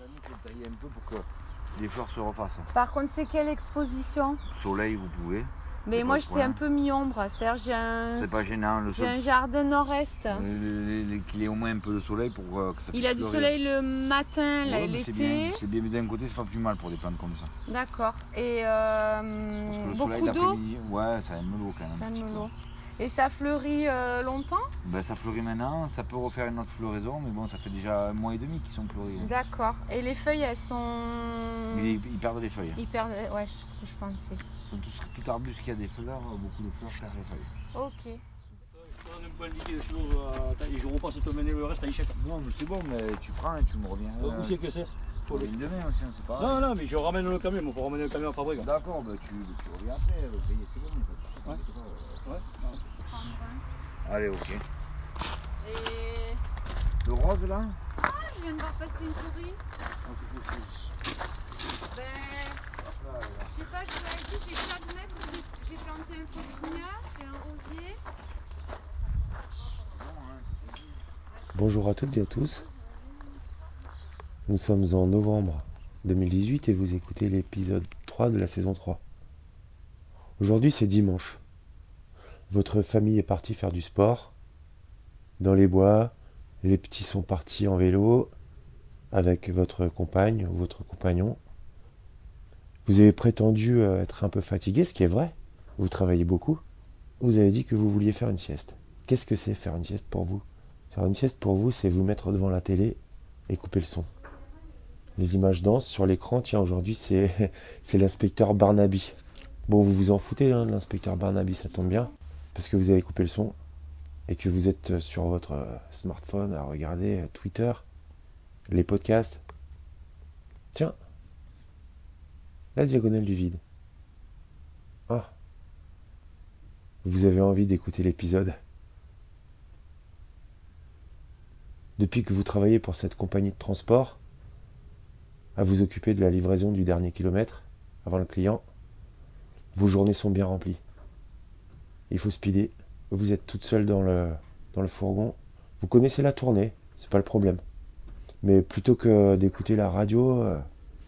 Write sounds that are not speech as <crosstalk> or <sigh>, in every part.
année, un peu pour que les fleurs se refassent. Par contre, c'est quelle exposition? Soleil, vous pouvez. Mais moi, je suis un peu mi-ombre. C'est-à-dire, j'ai un, C'est pas gênant. Le j'ai sol, un jardin nord-est. euh, qu'il ait au moins un peu de soleil pour euh, que ça puisse Il a du fleurir. soleil le matin, là, Ouais, et mais c'est bien. l'été. C'est bien, mais d'un côté, c'est pas plus mal pour des plantes comme ça. D'accord. Et Parce que euh, le beaucoup soleil d'eau? d'après-midi, ouais, ça a un melot quand même. Ça me l'eau. Et ça fleurit euh, longtemps? Ben, ça fleurit maintenant, ça peut refaire une autre floraison, mais bon, ça fait déjà un mois et demi qu'ils sont fleuris. hein. D'accord. Et les feuilles, elles sont. Mais ils, ils perdent les feuilles. Hyper. Ouais, c'est ce que je pensais. Ils sont tous, tout arbuste qui a des fleurs, beaucoup de fleurs perd les feuilles. Ok. Indiqué sur euh, attends, et je repasse te mener le reste à l'échec. Non, mais c'est bon, mais tu prends et tu me reviens. Euh, Où c'est que c'est? Faut Faut une demain aussi, hein, c'est pas. Non, non, mais je ramène le camion, il faut ramener le camion à fabrique. D'accord, bah, tu, tu reviens après, le payer c'est bon, il y a pas de souci, Ouais. t'inquiète pas, Ouais. Allez, ok. Et. Le rose là Ah, je viens de voir passer une souris. Ah, c'est possible. Ben. Je sais pas, je vous avais dit, j'ai 4 mètres, j'ai- j'ai planté un fauxinia, j'ai un rosier. Bon, hein, c'est possible. Bonjour à toutes et à tous. Nous sommes en novembre 2018 et vous écoutez l'épisode 3 de la saison 3. Aujourd'hui c'est dimanche. Votre famille est partie faire du sport. Dans les bois, les petits sont partis en vélo avec votre compagne ou votre compagnon. Vous avez prétendu euh, être un peu fatigué, ce qui est vrai. Vous travaillez beaucoup. Vous avez dit que vous vouliez faire une sieste. Qu'est-ce que c'est faire une sieste pour vous? Faire une sieste pour vous, c'est vous mettre devant la télé et couper le son. Les images dansent sur l'écran. Tiens, aujourd'hui, c'est <laughs> l'inspecteur Barnaby. Bon, vous vous en foutez hein, l'inspecteur Barnaby, ça tombe bien, parce que vous avez coupé le son et que vous êtes sur votre euh, smartphone à regarder euh, Twitter, les podcasts. Tiens, la diagonale du vide. Ah, vous avez envie d'écouter l'épisode. Depuis que vous travaillez pour cette compagnie de transport, à vous occuper de la livraison du dernier kilomètre avant le client, vos journées sont bien remplies. Il faut speeder. Vous êtes toute seule dans le, dans le fourgon. Vous connaissez la tournée, c'est pas le problème. Mais plutôt que d'écouter la radio, euh,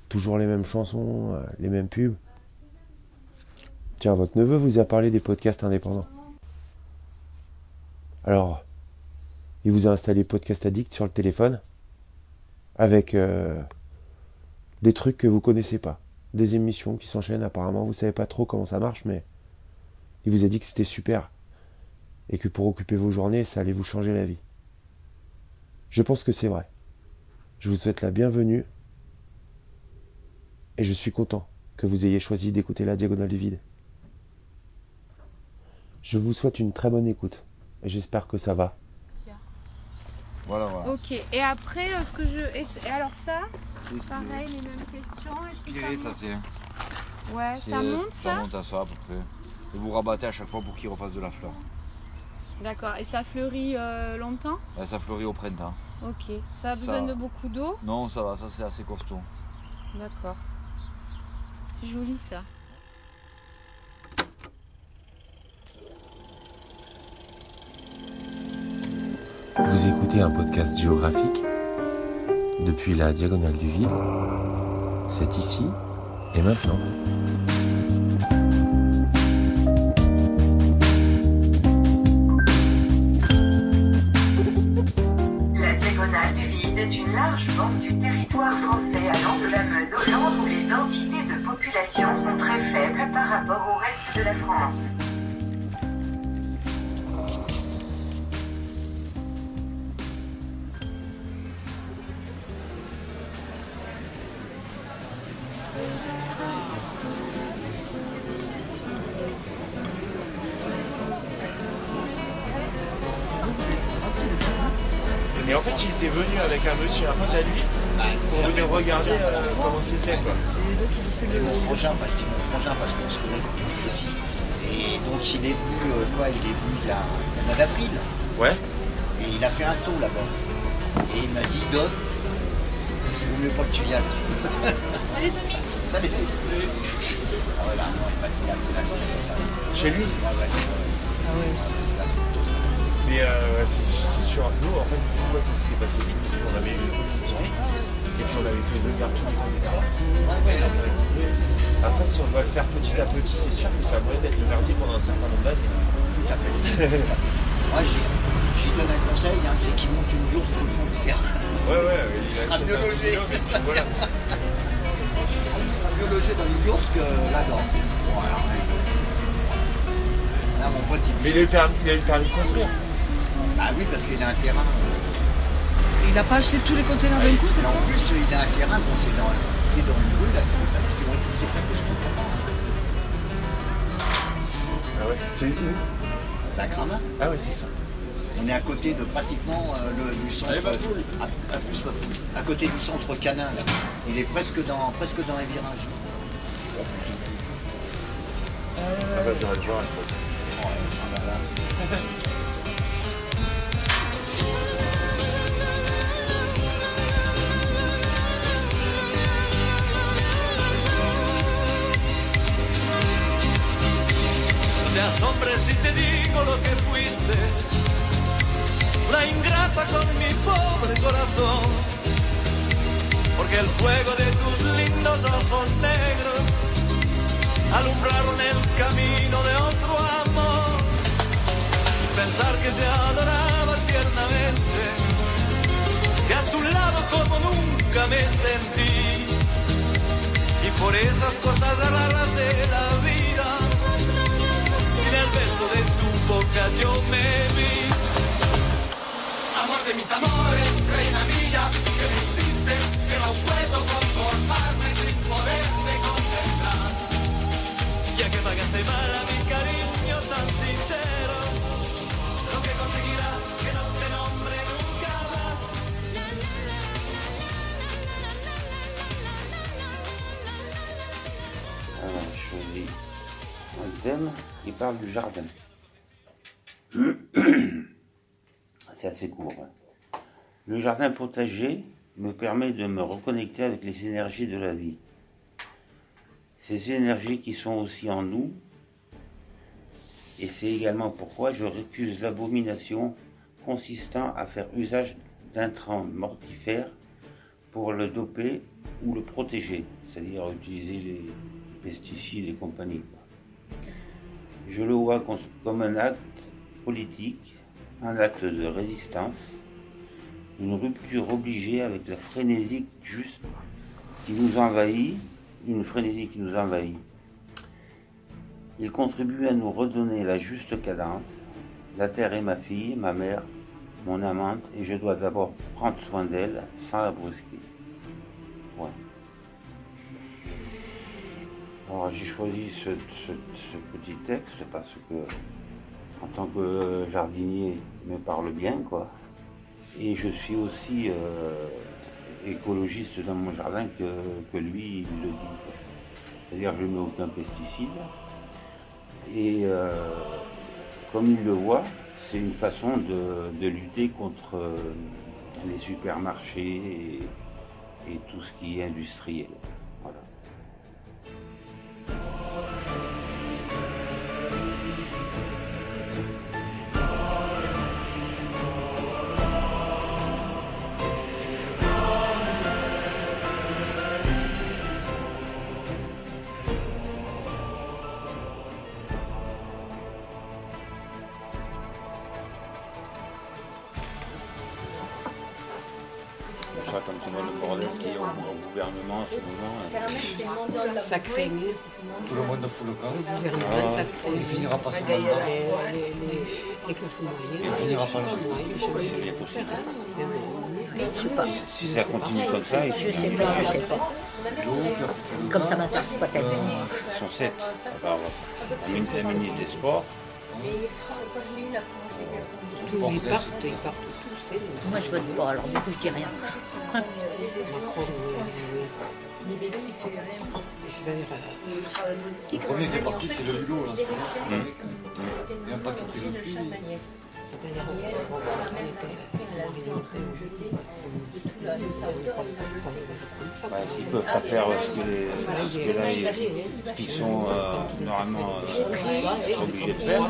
toujours les mêmes chansons, euh, les mêmes pubs. Tiens, votre neveu vous a parlé des podcasts indépendants. Alors, il vous a installé Podcast Addict sur le téléphone avec euh, des trucs que vous connaissez pas, des émissions qui s'enchaînent. Apparemment, vous savez pas trop comment ça marche, mais il vous a dit que c'était super et que pour occuper vos journées, ça allait vous changer la vie. Je pense que c'est vrai. Je vous souhaite la bienvenue et je suis content que vous ayez choisi d'écouter la diagonale du vide. Je vous souhaite une très bonne écoute et j'espère que ça va. Voilà, voilà. Ok. Et après, euh, ce que je. Et, alors ça, pareil, les mêmes questions. Est-ce que qui ça monte c'est. Ouais, ça monte Ça ça monte à ça à peu près. Et vous rabattez à chaque fois pour qu'il refasse de la fleur. D'accord. Et ça fleurit euh, longtemps? Là, ça fleurit au printemps. Ok. Ça a besoin Ça- de beaucoup d'eau? Non, ça va, ça c'est assez costaud. D'accord. C'est joli ça. Vous écoutez un podcast géographique? Depuis la diagonale du vide. C'est ici et maintenant. Territoire français allant de la Meuse au Land où les densités de population sont très faibles par rapport au reste de la France. Et en fait, il était venu avec un monsieur, un pote à lui, pour venir regarder euh, comment c'était quoi. Et mon frangin, enfin je dis mon frangin parce qu'on se connaît depuis tout petit. Et donc il est venu, euh, quoi, il est venu il y a le mois d'avril. Ouais. Et il a fait un saut là-bas. Et il m'a dit, Dom, il vaut mieux pas que tu viennes. Salut Tommy. Salut. Ah voilà, non, il m'a dit là, c'est la folie totale. Chez lui Ouais, ouais, c'est ah ouais. c'est la folie totale. Mais euh, c'est sûr, nous en fait, pourquoi ça s'était passé Parce qu'on avait eu une discussion. Et puis on avait fait venir tous les condensateurs. Ouais, ouais, là, on aurait pu, Après, si on doit le faire petit à petit, c'est sûr que ça a moyen d'être le merdier pendant un certain nombre d'années. tout à fait. <laughs> Moi, j'y j'y donne un conseil, hein, c'est qu'il monte une yourte dans le fond du terrain. Ouais, ouais, il, Il sera mieux logé. et voilà. <laughs> Il sera mieux logé dans une yourte que là-dedans. Voilà. Là, mon pote, il Mais il a, le a le permis de construire. Bah oui, parce qu'il a un terrain. euh, Il n'a pas acheté tous les containers d'un coup, c'est ça en plus, il a un terrain, bon, c'est dans, c'est dans une rue, là, qui vont tous, c'est ça que je comprends pas. Ah ouais C'est où? Bah, Gramat. Ah ouais, c'est ça. On est à côté de pratiquement euh, le, du centre. À, à plus. À côté du centre canin, là. Il est presque dans, presque dans un virage. Ah bah, le fois. Ouais, ah bah là. <laughs> me sentí, y por esas cosas raras de la vida sin el beso de tu boca yo me vi. Amor de mis amores, reina mía, que me hiciste, que no puedo conformarme Un thème qui parle du jardin. <clears throat> C'est assez court. hein. Le jardin potager me permet de me reconnecter avec les énergies de la vie. Ces énergies qui sont aussi en nous. Et c'est également pourquoi je récuse l'abomination consistant à faire usage d'intrants mortifères pour le doper ou le protéger, c'est-à-dire utiliser les pesticides et compagnie. Je le vois comme un acte politique, un acte de résistance, une rupture obligée avec la frénésie juste qui nous envahit, une frénésie qui nous envahit. Il contribue à nous redonner la juste cadence. La terre est ma fille, ma mère, mon amante, et je dois d'abord prendre soin d'elle sans la brusquer. Alors j'ai choisi ce, petit texte parce que, en tant que jardinier, il me parle bien, quoi. Et je suis aussi euh, écologiste dans mon jardin que, lui, il le dit. C'est-à-dire je ne mets aucun pesticide. Et euh, comme il le voit, c'est une façon de, lutter contre euh, les supermarchés et tout ce qui est industriel. Ça Tout le monde fout le camp. le gouvernement, Ah. ça crée Il finira pas son mandat. les, les, les, les classes moyennes. Il finira pas les moyennes, je c'est bien possible. Je sais pas. Si ça continue comme ça, il Je sais pas, je sais pas. Comme ça m'intéresse pas tellement. Ils sont sept. La, min- la ministre des Sports, ils partent, ils partent tous. Moi, je vote pas, alors du coup, je dis rien. Macron, oui, oui. C'est-à-dire, euh, Le premier qui est parti, c'est le Hulot. Là. Il n'y a pas tout qui le suit. c'est-à-dire, on bah, s'ils peuvent pas faire ce les, ce ils- qu'ils sont euh, normalement euh, obligés de faire,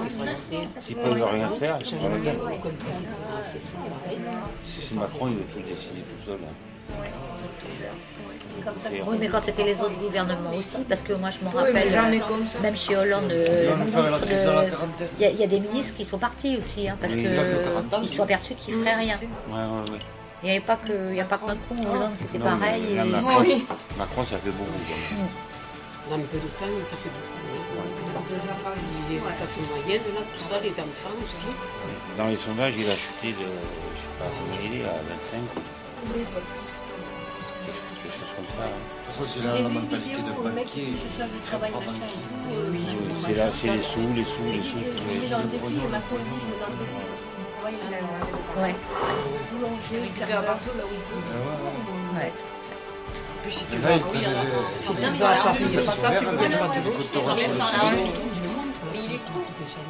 s'ils peuvent rien faire, ils sont pas bien. Si Macron il veut tout décider tout seul. Oui, mais quand c'était les autres gouvernements aussi, parce que moi je m'en Oui, rappelle, mais jamais euh, comme ça. même chez Hollande, Il euh, le ministre il y, a- il y a des ministres qui sont partis aussi, hein, parce Oui, que il a que 40 ans, ils lui. sont aperçus qu'ils feraient rien. Ouais, ouais, ouais. Il n'y avait pas que, il y a pas que Macron, Hollande c'était Non, pareil. mais là, et- Macron, Oui. Macron, ça fait beaucoup. quand même. Dans peu de temps, ça fait beaucoup. L'éducation moyenne, là, tout ça, les enfants aussi. Dans les sondages, il a chuté de, je sais pas combien il est, à 25, Oui, pas plus. Comme ça. hein. C'est la, la mentalité de banquier. Je cherche du travail, machin et tout. Oui, je prends c'est là, c'est les sous, les sous, les sous. Je me mets dans le défi, et Macron dit, je me mets dans le défi, je trouve du travail là. Ouais. Boulanger, récupère serveur. partout là où il peut. Ouais. Puis si tu si pas ça, tu peux mais pas il du. Mais est con.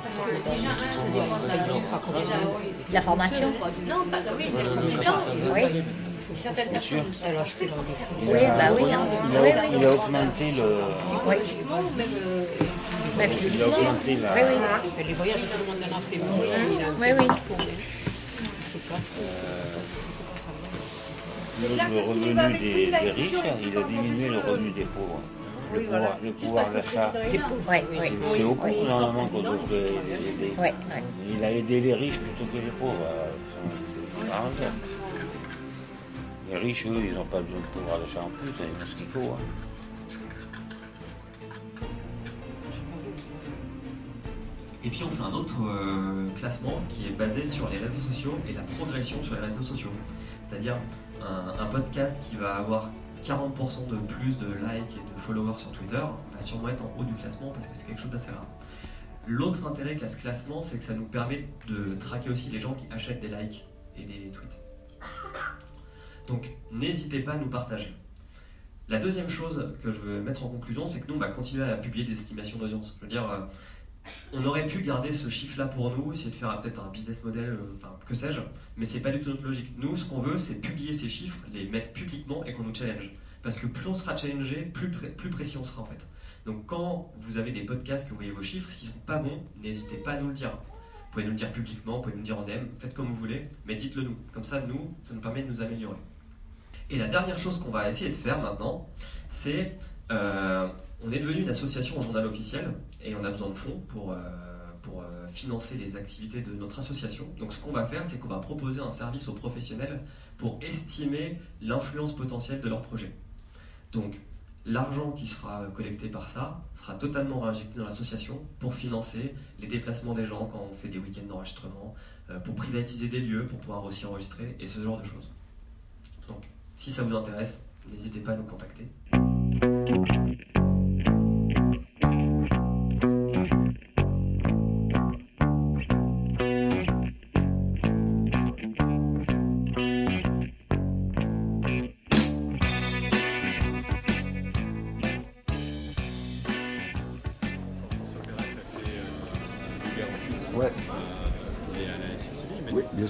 Parce que déjà, un, ça dépend de la formation Non, pas oui, c'est capitaine Oui. Certaines personnes. Oui, bah oui. hein. Il a, Oui, il a augmenté le. Oui. Psychologiquement ou même euh, Même Il a physiquement. augmenté la. Oui, oui. Les voyages, tout le monde en a fait. Moi, il a Oui, oui. pas savoir. Le, revenu des, des riches, il a diminué le revenu des pauvres. Le Oui, pouvoir, voilà. le pouvoir d'achat, Des pauvres. Ouais, oui. c'est au pauvres normalement qu'on devrait aider. Ouais, ouais. Il a aidé les riches plutôt que les pauvres. euh, Les riches, eux, ils n'ont pas besoin de pouvoir d'achat en plus, ils ont ce qu'il faut. hein. Et puis on fait un autre euh, classement qui est basé sur les réseaux sociaux et la progression sur les réseaux sociaux. C'est-à-dire un, un podcast qui va avoir 40% de plus de likes et de followers sur Twitter va sûrement être en haut du classement parce que c'est quelque chose d'assez rare. L'autre intérêt qu'a ce classement, c'est que ça nous permet de traquer aussi les gens qui achètent des likes et des tweets. Donc n'hésitez pas à nous partager. La deuxième chose que je veux mettre en conclusion, c'est que nous, on va continuer à publier des estimations d'audience. Je veux dire, euh, on aurait pu garder ce chiffre-là pour nous, essayer de faire peut-être un business model, euh, enfin, que sais-je, mais c'est pas du tout notre logique. Nous, ce qu'on veut, c'est publier ces chiffres, les mettre publiquement et qu'on nous challenge. Parce que plus on sera challengé, plus précis on sera en fait. Donc quand vous avez des podcasts que vous voyez vos chiffres, s'ils sont pas bons, n'hésitez pas à nous le dire. Vous pouvez nous le dire publiquement, vous pouvez nous le dire en DM, faites comme vous voulez, mais dites-le nous. Comme ça, nous, ça nous permet de nous améliorer. Et la dernière chose qu'on va essayer de faire maintenant, c'est euh, on est devenu une association au journal officiel et on a besoin de fonds pour, euh, pour euh, financer les activités de notre association. Donc ce qu'on va faire, c'est qu'on va proposer un service aux professionnels pour estimer l'influence potentielle de leur projet. Donc l'argent qui sera collecté par ça sera totalement réinjecté dans l'association pour financer les déplacements des gens quand on fait des week-ends d'enregistrement, euh, pour privatiser des lieux, pour pouvoir aussi enregistrer et ce genre de choses. Donc si ça vous intéresse, n'hésitez pas à nous contacter.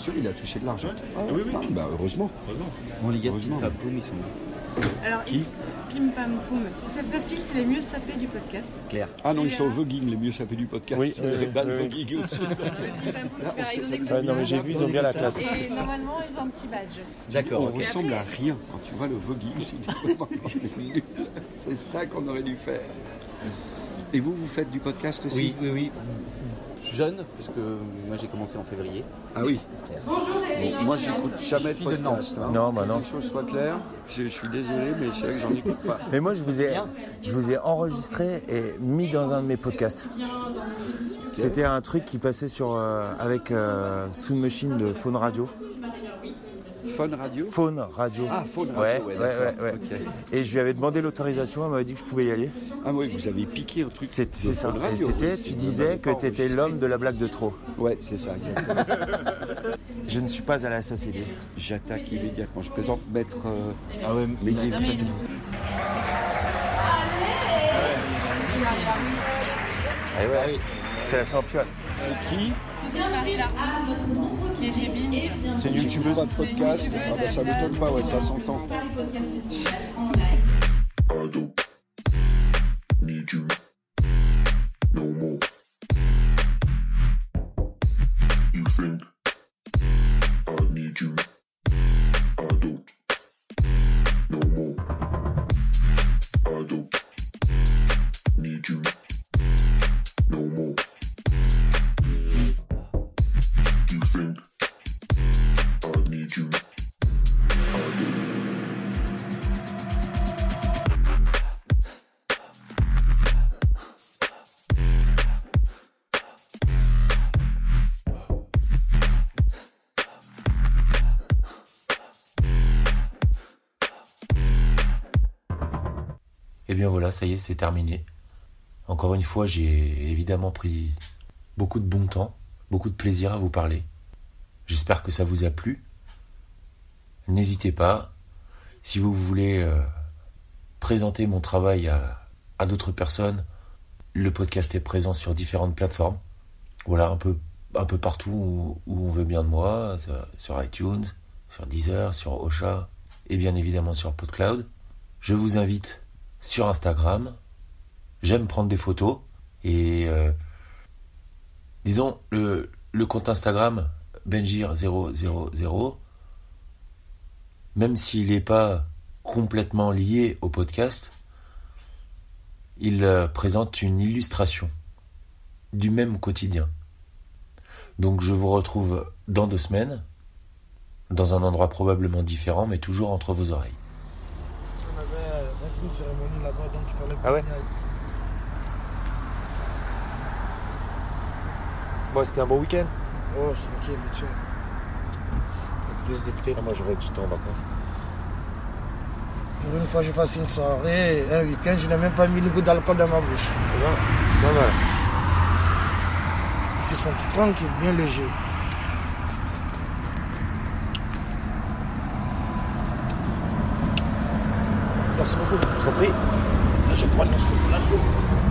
Sûr, il a touché de l'argent. Ah, oui, oui. Bah, heureusement. Heureusement. Pim Pam Poum, ils sont où Alors, Qui ici, Pim Pam Poum, si c'est facile, c'est les mieux sapés du podcast. Claire. Ah non, ils sont au voguing, les mieux sapés du podcast. Oui, oui, oui, voguing au-dessus. Pim ça- Ouais, non, mais j'ai vu, ils ont bien la classe. Et normalement, ils ont un petit badge. D'accord, On ok. ressemble à rien. Quand tu vois le voguing, je dis <laughs> c'est ça qu'on aurait dû faire. Et vous, vous faites du podcast aussi? Oui, oui, oui. Jeune, puisque moi j'ai commencé en février. Ah oui. Bonjour les Bon, moi, j'écoute jamais Je de suis de podcast. hein. Non, bah non. Que les choses soient claires. Je, je suis désolé, mais c'est vrai que j'en écoute pas. Mais moi, je vous ai, je vous ai enregistré et mis dans un de mes podcasts. C'était un truc qui passait sur euh, avec euh, Sound Machine de Phone Radio. Phone Radio Phone Radio. Ah, Phone Radio, Ouais, ouais, ouais, ouais. Et je lui avais demandé l'autorisation, elle m'avait dit que je pouvais y aller. Ah oui, vous avez piqué un truc. C'est ça. Phone Et Radio, c'était, oui, tu disais que tu étais l'homme de la blague de trop. Ouais, c'est ça, exactement. Je ne suis pas à la SACD. J'attaque immédiatement. Je plaisante maître euh, Ah ouais, mais fatigué. Eh ouais, c'est la championne. C'est qui C'est Marie qui est chez Bing. C'est une youtubeuse. pas de podcast. Ah bah, ça m'étonne pas, ouais, ça s'entend. Et eh bien voilà, ça y est, c'est terminé. Encore une fois, j'ai évidemment pris beaucoup de bon temps, beaucoup de plaisir à vous parler. J'espère que ça vous a plu. N'hésitez pas, si vous voulez euh, présenter mon travail à, d'autres personnes, le podcast est présent sur différentes plateformes. Voilà, un peu, un peu partout où, on veut bien de moi, sur- iTunes, sur Deezer, sur Ocha et bien évidemment sur PodCloud. Je vous invite sur Instagram. J'aime prendre des photos et euh, disons le compte Instagram Benjir000 même s'il n'est pas complètement lié au podcast, il euh, présente une illustration du même quotidien. Donc je vous retrouve dans deux semaines, dans un endroit probablement différent, mais toujours entre vos oreilles. On avait euh, une cérémonie là-bas, donc il fallait Ah ouais. Bon, c'était un bon week-end. Oh, tranquille, vite fait. Pas de prise de tête. Ah, moi, j'aurais du temps en vacances. Pour une fois, j'ai passé une soirée, un week-end, je n'ai même pas mis une goutte d'alcool dans ma bouche. C'est pas mal. Je me suis senti tranquille, bien léger. Merci beaucoup. Je t'en prie. Je prends la soupe.